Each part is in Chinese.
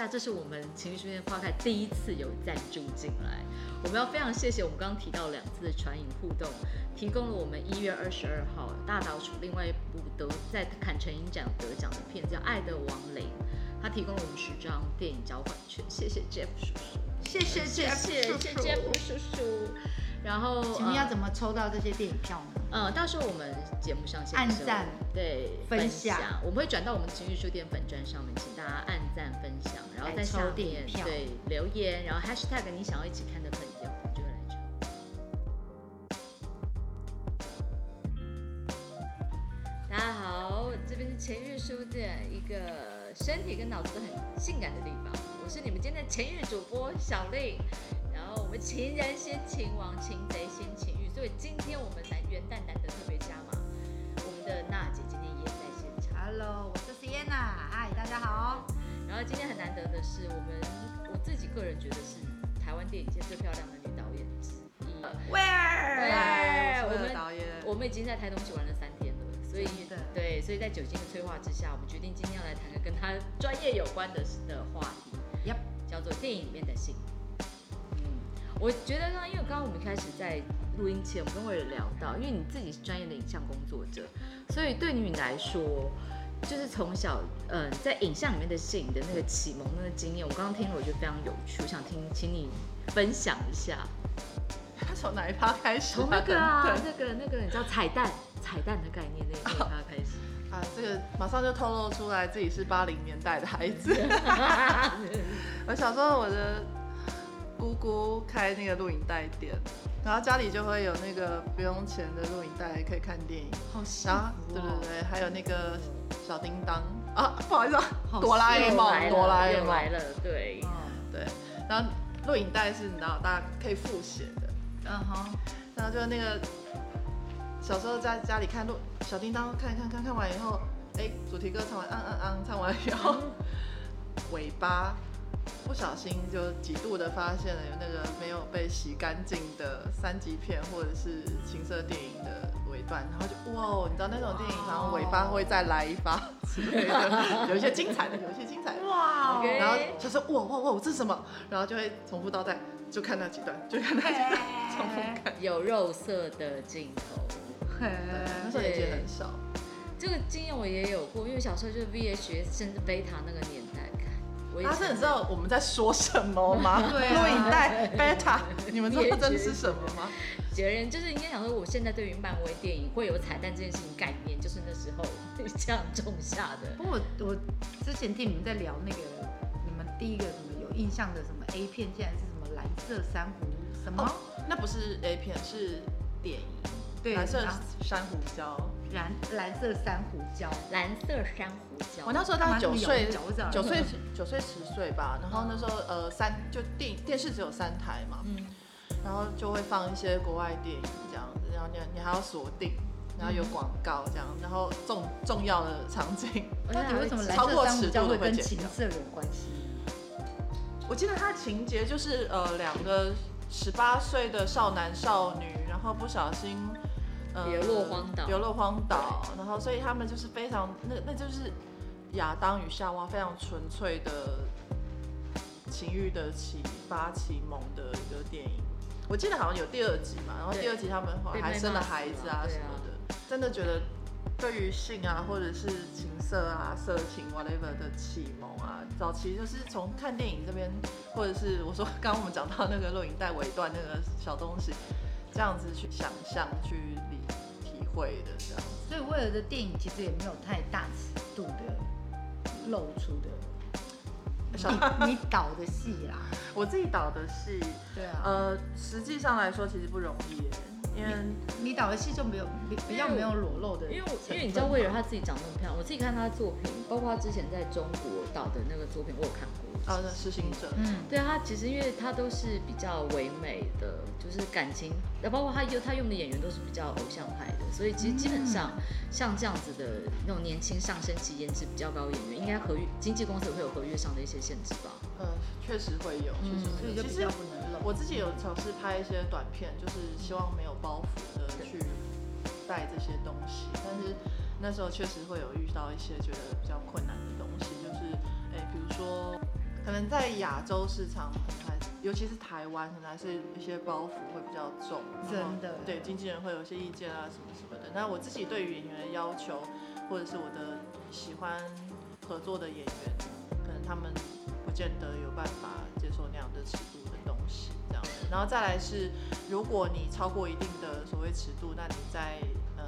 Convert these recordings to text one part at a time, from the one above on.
那这是我们情绪书店花开第一次有赞助进来，我们要非常谢谢我们刚刚提到两次的传影互动，提供了我们一月二十二号大岛鼠另外一部得在坎城影展得奖的片叫《爱的亡灵》，他提供了我们十张电影交换券，谢谢 Jeff 叔叔，谢谢谢谢谢谢 Jeff 叔叔。然后，请问要怎么抽到这些电影票呢？呃，到时候我们节目上线按赞，对，分享，我们会转到我们情绪书店粉专上面，请大家按赞分享，然后在下面对留言，然后 hashtag 你想要一起看的朋友，就会来抽。大家好，这边是情绪书店，一个身体跟脑子都很性感的地方。我是你们今天的情绪主播小丽。然后我们情人先情王，擒贼先擒欲，所以今天我们来元旦难得特别加码，我们的娜姐今天也在现场。Hello，我是 Sienna，嗨，大家好。然后今天很难得的是，我们我自己个人觉得是台湾电影界最漂亮的女导演之一。Where？我们我们已经在台东去玩了三天了，所以对，所以在酒精的催化之下，我们决定今天要来谈个跟她专业有关的的话题，Yep，叫做电影里面的性。我觉得呢，因为刚刚我们开始在录音前，我们跟我有聊到，因为你自己是专业的影像工作者，所以对于你来说，就是从小嗯在影像里面的摄影的那个启蒙那个经验，我刚刚听了我觉得非常有趣，我想听，请你分享一下。他从哪一趴开始？从那个啊，那个那个你知道彩蛋彩蛋的概念那一趴开始 啊，这个马上就透露出来自己是八零年代的孩子。我小时候我的。姑姑开那个录影带店，然后家里就会有那个不用钱的录影带可以看电影。好幸福对对对，还有那个小叮当啊，不好意思啊，哆啦 A 梦，哆啦 A 梦来了，对，对。然后录影带是你知道大家可以复写的，嗯哼。然后就那个小时候在家里看录小叮当，看一看看看完以后，哎，主题歌唱完，嗯嗯嗯，唱完以后，尾巴。不小心就几度的发现了有那个没有被洗干净的三级片或者是情色电影的尾段，然后就哇，你知道那种电影，然后尾巴会再来一发 之类的，有一些精彩的，有一些精彩的哇，然后就说哇哇哇，这是什么？然后就会重复倒带，就看那几段，就看那几段，重复看。有肉色的镜头，对，那时候也很少。这个经验我也有过，因为小时候就是 VHS 甚至贝塔那个年代。他是你知道我们在说什么吗？录影带 beta，你们知道这是什么吗？杰人就是应该想说，我现在对于漫威电影会有彩蛋这件事情概念，就是那时候这样种下的。不过我我之前听你们在聊那个，你们第一个什么有印象的什么 A 片，竟然是什么蓝色珊瑚什么？那不是 A 片，是电影。对，蓝色珊瑚礁，蓝蓝色珊瑚礁，蓝色珊瑚礁。我那时候大概九岁，九岁九岁十岁吧。然后那时候呃三就电电视只有三台嘛，嗯，然后就会放一些国外电影这样子，然后你你还要锁定，然后有广告这样，然后重重要的场景，到底为什么蓝色珊瑚礁会跟情色有关系？我记得它的情节就是呃两个十八岁的少男少女，然后不小心。流落荒岛，流落荒岛，然后所以他们就是非常那那就是亚当与夏娃非常纯粹的情欲的启发启蒙的一个电影。我记得好像有第二集嘛，然后第二集他们还生了孩子啊什么的。真的觉得对于性啊或者是情色啊色情 whatever 的启蒙啊，早期就是从看电影这边，或者是我说刚刚我们讲到那个录影带尾段那个小东西。这样子去想象、去理体会的这样，所以威尔的电影其实也没有太大尺度的露出的。你 你导的戏啦，我自己导的戏，对啊，呃，实际上来说其实不容易，因为你导的戏就没有比比较没有裸露的，因为因为你知道威尔他自己长那么漂亮，我自己看他的作品，包括他之前在中国导的那个作品，我有看过。啊，实行者，嗯，对啊，他其实因为他都是比较唯美的，就是感情，那包括他用他用的演员都是比较偶像派的，所以其实基本上像这样子的那种年轻上升期、颜值比较高的演员，应该合约经纪公司会有合约上的一些限制吧？嗯，确实会有，确实会有就比较不能露。我自己有尝试拍一些短片，就是希望没有包袱的去带这些东西，但是那时候确实会有遇到一些觉得比较困难的东西，就是，哎，比如说。可可能在亚洲市场，还尤其是台湾，可能还是一些包袱会比较重。真的。对，经纪人会有一些意见啊，什么什么的。那我自己对于演员的要求，或者是我的喜欢合作的演员，可能他们不见得有办法接受那样的尺度。然后再来是，如果你超过一定的所谓尺度，那你在呃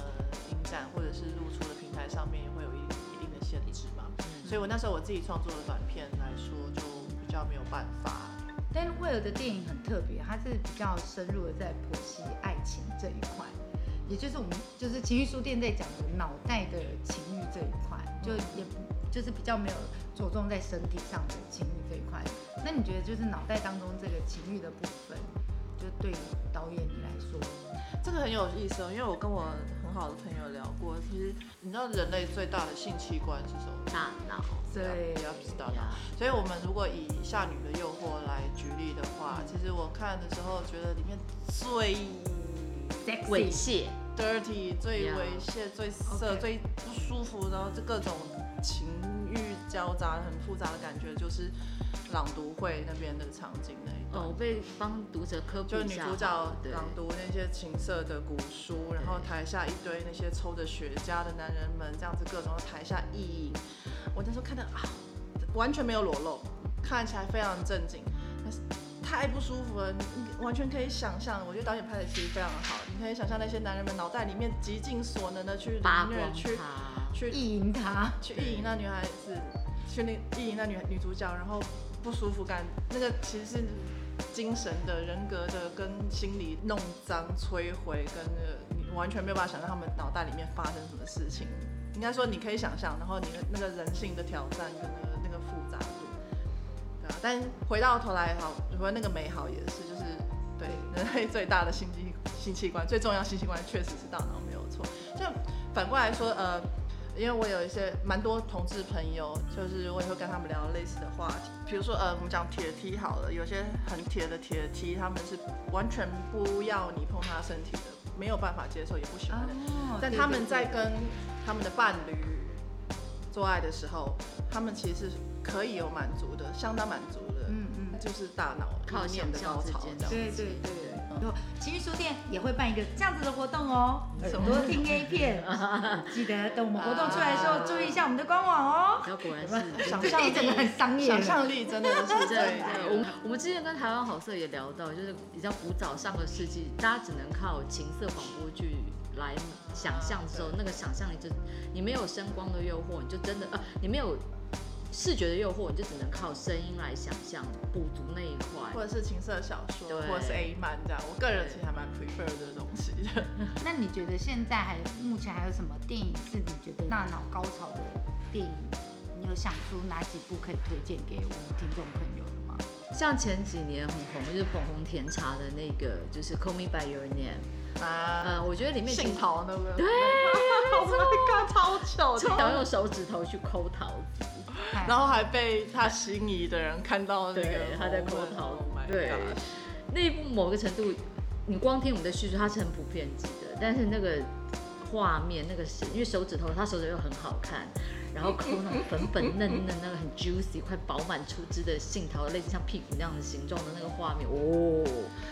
影展或者是露出的平台上面也会有一一定的限制嘛。所以我那时候我自己创作的短片来说，就比较没有办法。但威尔的电影很特别，它是比较深入的在剖析爱情这一块，也就是我们就是情欲书店在讲的脑袋的情欲这一块，就也就是比较没有着重在身体上的情欲这一块。那你觉得就是脑袋当中这个情欲的部分，就对导演你来说，这个很有意思哦，因为我跟我很。好的朋友聊过，其实你知道人类最大的性器官是什么？大脑。对，要知道脑。所以，我们如果以《夏女的诱惑》来举例的话，其实我看的时候觉得里面最猥亵、dirty、最猥亵、最色、最不舒服，然后这各种情欲交杂、很复杂的感觉，就是朗读会那边的场景呢。哦，我被帮读者科普就是女主角朗读那些情色的古书，然后台下一堆那些抽着雪茄的男人们，这样子各种台下意淫。我那时候看的啊，完全没有裸露，看起来非常正经，但是太不舒服了。你完全可以想象，我觉得导演拍的其实非常好。你可以想象那些男人们脑袋里面极尽所能的去凌虐、去去意淫她，去意淫那女孩子，去那意淫那女女主角，然后不舒服感，那个其实是。精神的、人格的跟心理弄脏、摧毁，跟那个你完全没有办法想象他们脑袋里面发生什么事情。应该说你可以想象，然后你的那个人性的挑战跟那个那个复杂度，对啊。但回到头来，好，如果那个美好也是，就是对人类最大的心机性器官、最重要性器官确实是大脑，没有错。就反过来说，呃。因为我有一些蛮多同志朋友，就是我也会跟他们聊类似的话题，比如说呃，我们讲铁梯好了，有些很铁的铁梯，他们是完全不要你碰他身体的，没有办法接受，也不喜欢的。但他们在跟他们的伴侣做爱的时候，他们其实是可以有满足的，相当满足的。嗯嗯，就是大脑靠念的高潮这样。对对对。情欲书店也会办一个这样子的活动哦，很多听 A 片，记得等我们活动出来的时候，注意一下我们的官网哦。果然是想象力真的很商业，想象力真的是 真的。我们我们之前跟台湾好色也聊到，就是比较古早上个世纪，大家只能靠情色广播剧来想象的时候，那个想象力就你没有声光的诱惑，你就真的呃，你没有。视觉的诱惑，你就只能靠声音来想象，补足那一块，或者是情色小说，或者是 A 漫这样。我个人其实还蛮 prefer 这个东西的。那你觉得现在还目前还有什么电影是你觉得大脑高潮的电影？你有想出哪几部可以推荐给我们听众朋友？像前几年很红，就是捧红甜茶的那个，就是 Call Me By Your Name 啊，呃，我觉得里面杏桃那个，对，超糗，超用手指头去抠桃子。然后还被他心仪的人看到那个他在抠桃子，对，那一部某个程度，你光听我们的叙述，它是很普遍级的，但是那个画面，那个是因为手指头，他手指又很好看，然后抠那种粉粉嫩嫩、那个很 juicy、快饱满出汁的杏桃，类似像屁股那样的形状的那个画面，哦，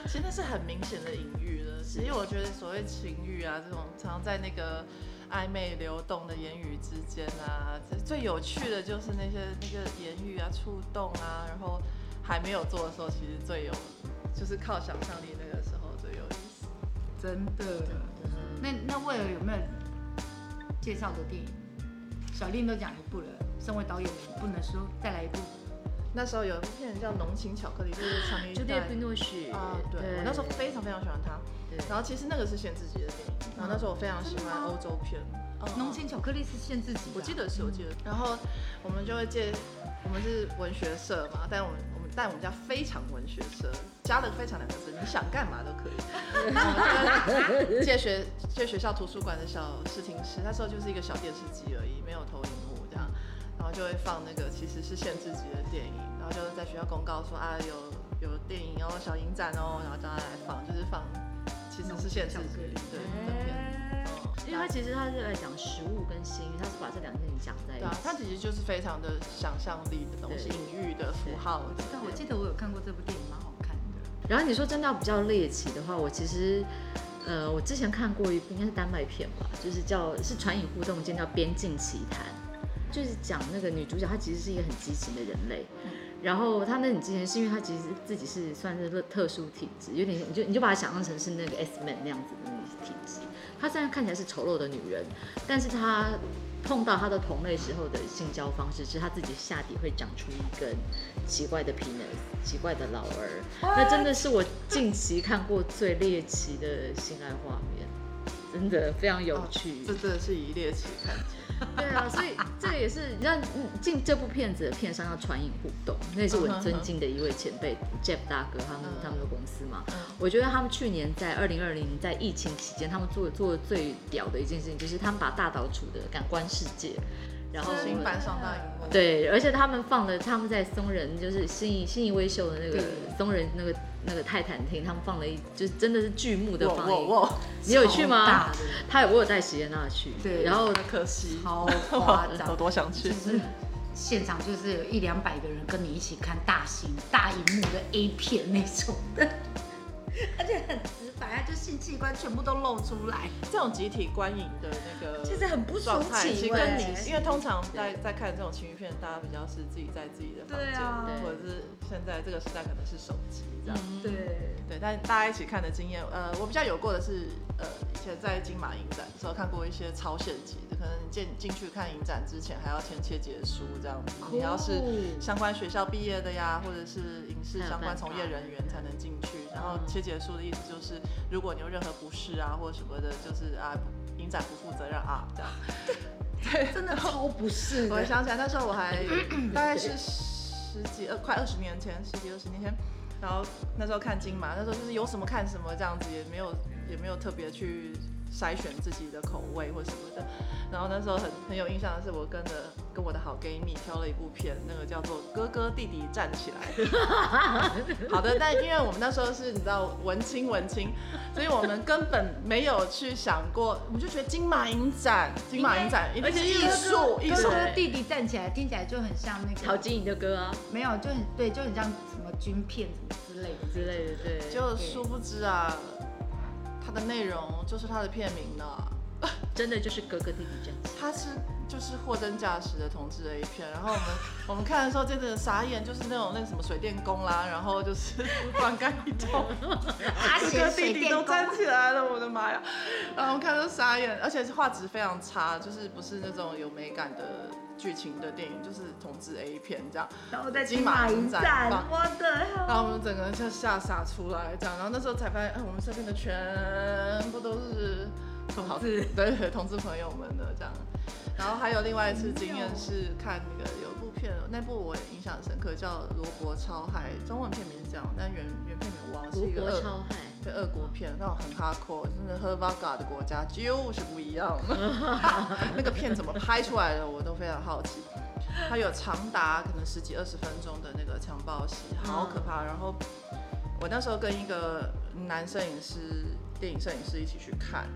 其实那是很明显的隐喻了。其实我觉得所谓情欲啊，这种常常在那个。暧昧流动的言语之间啊，最有趣的就是那些那个言语啊、触动啊，然后还没有做的时候，其实最有，就是靠想象力那个时候最有意思。真的。那那威尔有没有介绍的电影？小令都讲一部了，身为导演，不能说再来一部。那时候有一部片叫《浓情巧克力》，就是长一代。布诺许啊，对我那时候非常非常喜欢他。然后其实那个是限制级的电影，然后那时候我非常喜欢欧洲片。浓情巧克力是限制级，我记得是，我记得。然后我们就会借，我们是文学社嘛，但我们但我们家非常文学社，加了非常两个字，你想干嘛都可以。借学借学校图书馆的小视听室，那时候就是一个小电视机而已，没有投影幕这样，然后就会放那个其实是限制级的电影，然后就是在学校公告说啊有有电影哦小影展哦，然后叫他来放，就是放。其实是限制级，对，因为他其实他是在讲食物跟性欲，他是把这两件事情讲在一起。对啊，他其实就是非常的想象力的东西，隐喻的符号。但我记得我有看过这部电影，蛮好看的。然后你说真的要比较猎奇的话，我其实，呃，我之前看过一部应该是丹麦片吧，就是叫是传影互动间叫《边境奇谈》，就是讲那个女主角她其实是一个很激情的人类。然后她那很之前是因为她其实自己是算是特特殊体质，有点你就你就把它想象成是那个 S man 那样子的那个体质。她虽然看起来是丑陋的女人，但是她碰到她的同类时候的性交方式是她自己下底会长出一根奇怪的 penis，奇怪的老儿。那真的是我近期看过最猎奇的性爱画面，真的非常有趣。这真的是以猎奇看。对啊，所以这个也是让进这部片子的片商要传影互动，那也是我很尊敬的一位前辈 Jeff 大哥他们他们的公司嘛。我觉得他们去年在二零二零在疫情期间，他们做做的最屌的一件事情，就是他们把大岛处的感官世界。然后新搬上大荧幕，对，而且他们放了他们在松仁，就是新一新一威秀的那个松仁那个那个泰坦厅，他们放了一就是真的是剧目的放映，你有去吗？他有我有带席耶娜去，对，然后可惜，超夸张，我多想去，就是现场就是有一两百个人跟你一起看大型大荧幕的 A 片那种的，而且很。就性器官全部都露出来，这种集体观影的那个，其实很不爽其实跟你，因为通常在在看这种情欲片，大家比较是自己在自己的房间，或者是现在这个时代可能是手机这样。对。对，但大家一起看的经验，呃，我比较有过的是，呃，以前在金马影展的时候看过一些超限级的，可能进进去看影展之前还要签切结书这样子，你要是相关学校毕业的呀，或者是影视相关从业人员才能进去，然后切结束的意思就是。如果你有任何不适啊，或者什么的，就是啊，影展不负责任啊，这样。对，真的超不适。我想起来那时候我还 大概是十几二快二十年前，十几二十年前，然后那时候看金马，那时候就是有什么看什么这样子，也没有也没有特别去。筛选自己的口味或什么的，然后那时候很很有印象的是，我跟着跟我的好 gay 蜜挑了一部片，那个叫做《哥哥弟弟站起来》。好的，但因为我们那时候是你知道文青文青，所以我们根本没有去想过，我们就觉得金马影展，金马影展，而且艺术，艺术。哥哥弟弟站起来听起来就很像那个陶晶莹的歌啊，没有，就很对，就很像什么军片什么之类的之类的，对。就殊不知啊。它的内容就是它的片名呢，真的就是哥哥弟弟这样。他是就是货真价实的同志的一片，然后我们 我们看的时候真的傻眼，就是那种那什么水电工啦，然后就是灌溉一通，哥哥弟弟都站起来了，我的妈呀！然后我们看都傻眼，而且是画质非常差，就是不是那种有美感的。剧情的电影就是同志 A 片这样，然后在金马影展，我的，然后我们整个人就吓傻出来这样，然后那时候才发现，哎，我们身边的全部都是同志，对对，同志朋友们的这样。然后还有另外一次经验是看那个有部片，那部我印象深刻，叫《罗伯超海》，中文片名是这样，但原原片名我忘了，是一个超海。对，俄国片那种很 hardcore，真的喝 Vaga 的国家就是不一样。那个片怎么拍出来的，我都非常好奇。它有长达可能十几二十分钟的那个强暴戏，好可怕。然后我那时候跟一个男摄影师、电影摄影师一起去看，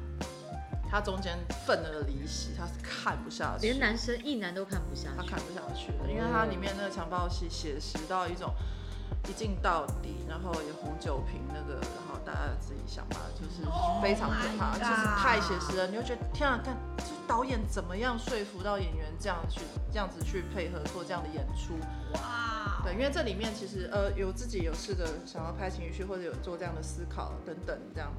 他中间愤而离席，他是看不下去，连男生一男都看不下去，他看不下去了，因为他里面那个强暴戏写实到一种。一镜到底，然后有红酒瓶那个，然后大家自己想吧，就是非常可怕，就是太写实了。你就觉得天啊，看这导演怎么样说服到演员这样去这样子去配合做这样的演出？哇！对，因为这里面其实呃有自己有试着想要拍情绪或者有做这样的思考等等这样。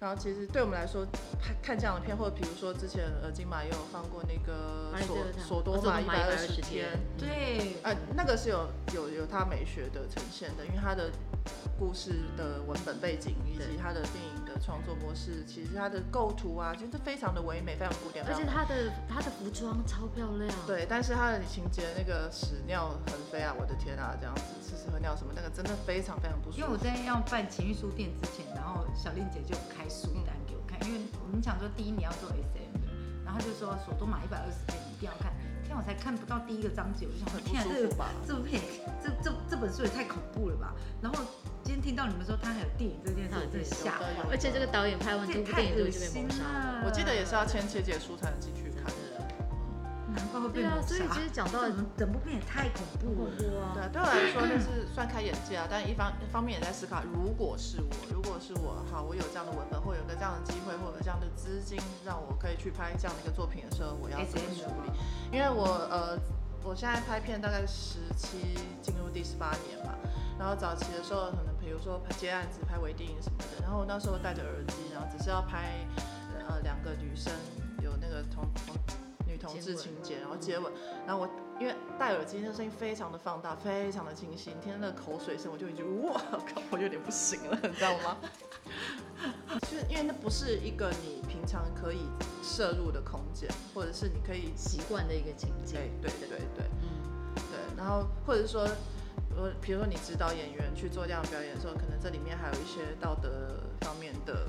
然后其实对我们来说，看看这样的片，或者比如说之前呃金马也有放过那个索索多玛一百二十天，对，呃那个是有有有它美学的呈现的，因为它的故事的文本背景以及它的电影的创作模式，其实它的构图啊，其实非常的唯美，非常古典，而且它的它的服装超漂亮，对，但是它的情节那个屎尿横飞啊，我的天啊，这样子吃屎喝尿什么那个真的非常非常不舒服。因为我在要办情欲书店之前，然后小令姐就开。书单给我看，因为我们想说第一你要做 SM 的，然后就说索多玛一百二十天一定要看，天我才看不到第一个章节，我就想很不天啊，这个 吧？这部片这这这本书也太恐怖了吧！然后今天听到你们说他还有电影这件事，我真的吓坏了。而且这个导演拍完这部电影就被谋杀了，我记得也是要签切结书才能进。难怪会被谋杀。所以其实讲到整部片也太恐怖了。对，对我来说就是算开眼界啊。但一方一方面也在思考，如果是我，如果是我，好，我有这样的文本，或有个这样的机会，或者这样的资金，让我可以去拍这样的一个作品的时候，我要怎么处理？因为我呃，我现在拍片大概十七，进入第十八年嘛。然后早期的时候，可能比如说拍接案子、拍微电影什么的，然后我那时候戴着耳机，然后只是要拍呃两个女生有那个同同。同志情节，然后接吻，然后我因为戴耳机，那声音非常的放大，非常的清晰，听那个口水声，我就已经哇，我有点不行了，你知道吗？就是因为那不是一个你平常可以摄入的空间，或者是你可以习惯的一个情境。对对对对，嗯，对，然后或者说，我比如说你指导演员去做这样表演的时候，可能这里面还有一些道德方面的。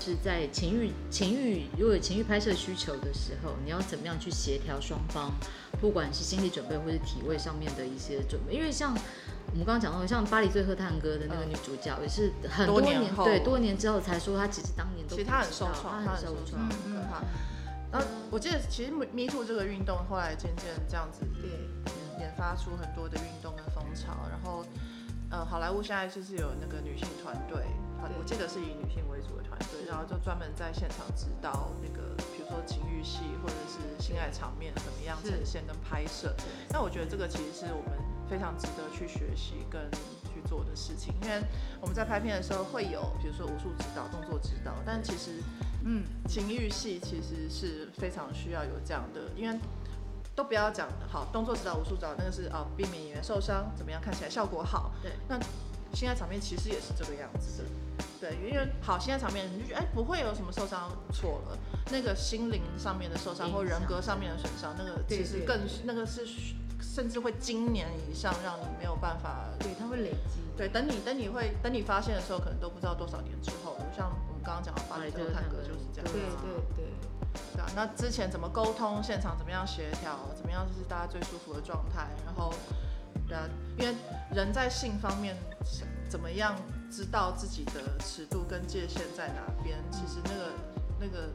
是在情欲情欲如果有情欲拍摄需求的时候，你要怎么样去协调双方，不管是心理准备或是体位上面的一些准备。因为像我们刚刚讲到，像《巴黎最后探戈》的那个女主角，也是很多年对多年之后才说她其实当年都其实她很受创，她很受创，很可怕。然后我记得其实 Me Too 这个运动后来渐渐这样子研发出很多的运动跟风潮，然后呃好莱坞现在就是有那个女性团队。我记得是以女性为主的团队，然后就专门在现场指导那个，比如说情欲戏或者是性爱场面怎么样呈现跟拍摄。那我觉得这个其实是我们非常值得去学习跟去做的事情，因为我们在拍片的时候会有，比如说武术指导、动作指导，但其实，嗯，情欲戏其实是非常需要有这样的，因为都不要讲好动作指导、武术指导，那个是哦，避免演员受伤，怎么样看起来效果好。对，那性爱场面其实也是这个样子的。对，因为好，现在场面你就觉得哎，不会有什么受伤，错了。那个心灵上面的受伤或人格上面的损伤，那个其实更那个是甚至会今年以上，让你没有办法。对，它会累积。对，等你等你会等你发现的时候，可能都不知道多少年之后了。像我们刚刚讲的巴黎特探戈就是这样。对对对。对啊，那之前怎么沟通，现场怎么样协调，怎么样就是大家最舒服的状态，然后对啊，因为人在性方面怎么样？知道自己的尺度跟界限在哪边，其实那个那个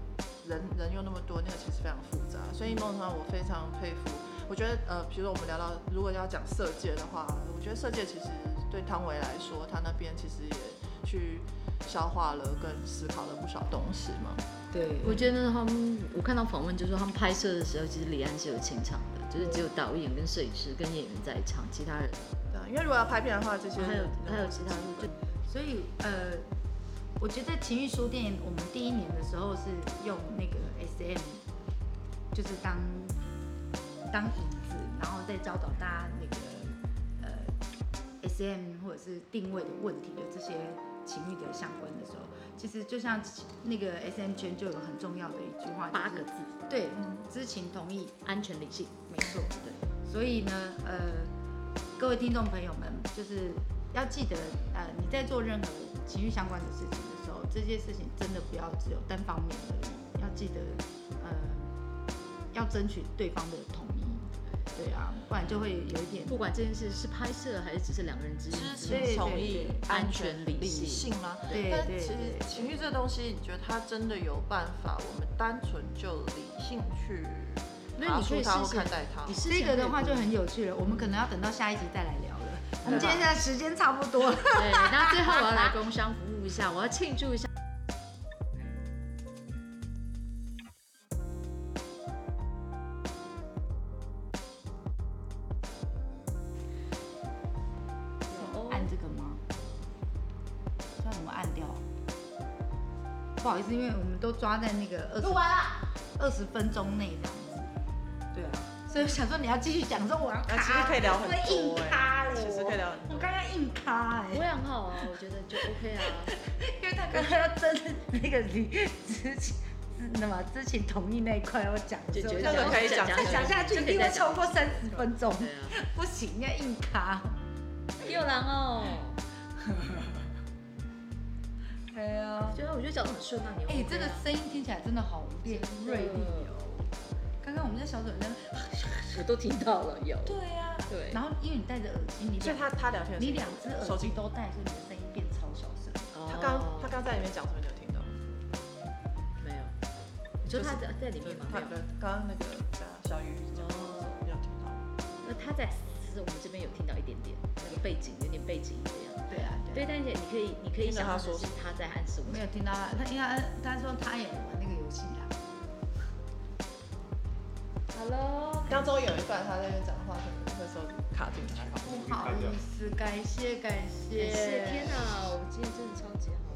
人人又那么多，那个其实非常复杂。所以梦川我非常佩服。我觉得呃，比如说我们聊到如果要讲色戒的话，我觉得色戒其实对汤唯来说，他那边其实也去消化了跟思考了不少东西嘛。对，我觉得他们我看到访问就说他们拍摄的时候，其实李安是有清场的，就是只有导演跟摄影师跟演员在场，其他人对，因为如果要拍片的话，这些还有还有其他就。所以，呃，我觉得情欲书店，我们第一年的时候是用那个 S M，就是当当椅子，然后再教导大家那个呃 S M 或者是定位的问题的这些情欲的相关的时候，其实就像那个 S M 圈就有很重要的一句话，八个字，对，知情同意，安全理性，没错，对。所以呢，呃，各位听众朋友们，就是。要记得，呃，你在做任何情绪相关的事情的时候，这些事情真的不要只有单方面的，要记得，呃，要争取对方的同意，对啊，不然就会有一点。不管这件事是拍摄还是只是两个人之间知情同意、安全理性吗？对但其实情绪这东西，你觉得它真的有办法？我们单纯就理性去那你可以它或看待它？这个的话就很有趣了。我们可能要等到下一集再来聊了。我们今天现在时间差不多了，对，那最后我要来工商服务一下，我要庆祝一下。因为我们都抓在那个二十二十分钟内这样子。对啊，所以想说你要继续讲，说我要其实可以聊很多哎。其实可以聊很多。我刚刚硬卡哎，我也很好啊，我觉得就 OK 啊。因为他刚刚要争那个你之前那么之前同意那一块要讲，就觉得可以讲，再讲下去一定会超过三十分钟。不行，要硬卡。又难哦。对啊。觉得我觉得讲得很顺啊，你。哎，这个声音听起来真的好尖锐利哦。刚刚我们在小嘴在，我都听到了，有。对呀，对。然后因为你戴着耳机，你所以他他聊天，你两只耳机都戴，所以你的声音变超小声。他刚他刚在里面讲什么，你有听到？没有。你说他在在里面吗？他对，刚刚那个小鱼讲有听到。那他在，是我们这边有听到一点点，那个背景有点背景音样。对啊，对，但姐你可以你可以想他说是他在暗示我。没有听到他，他应该他他说他也玩那个游戏啊。Hello，当中有一段他在那边讲话，可能会说卡进来。不好意思，感谢感谢。天哪，我们今天真的超级好。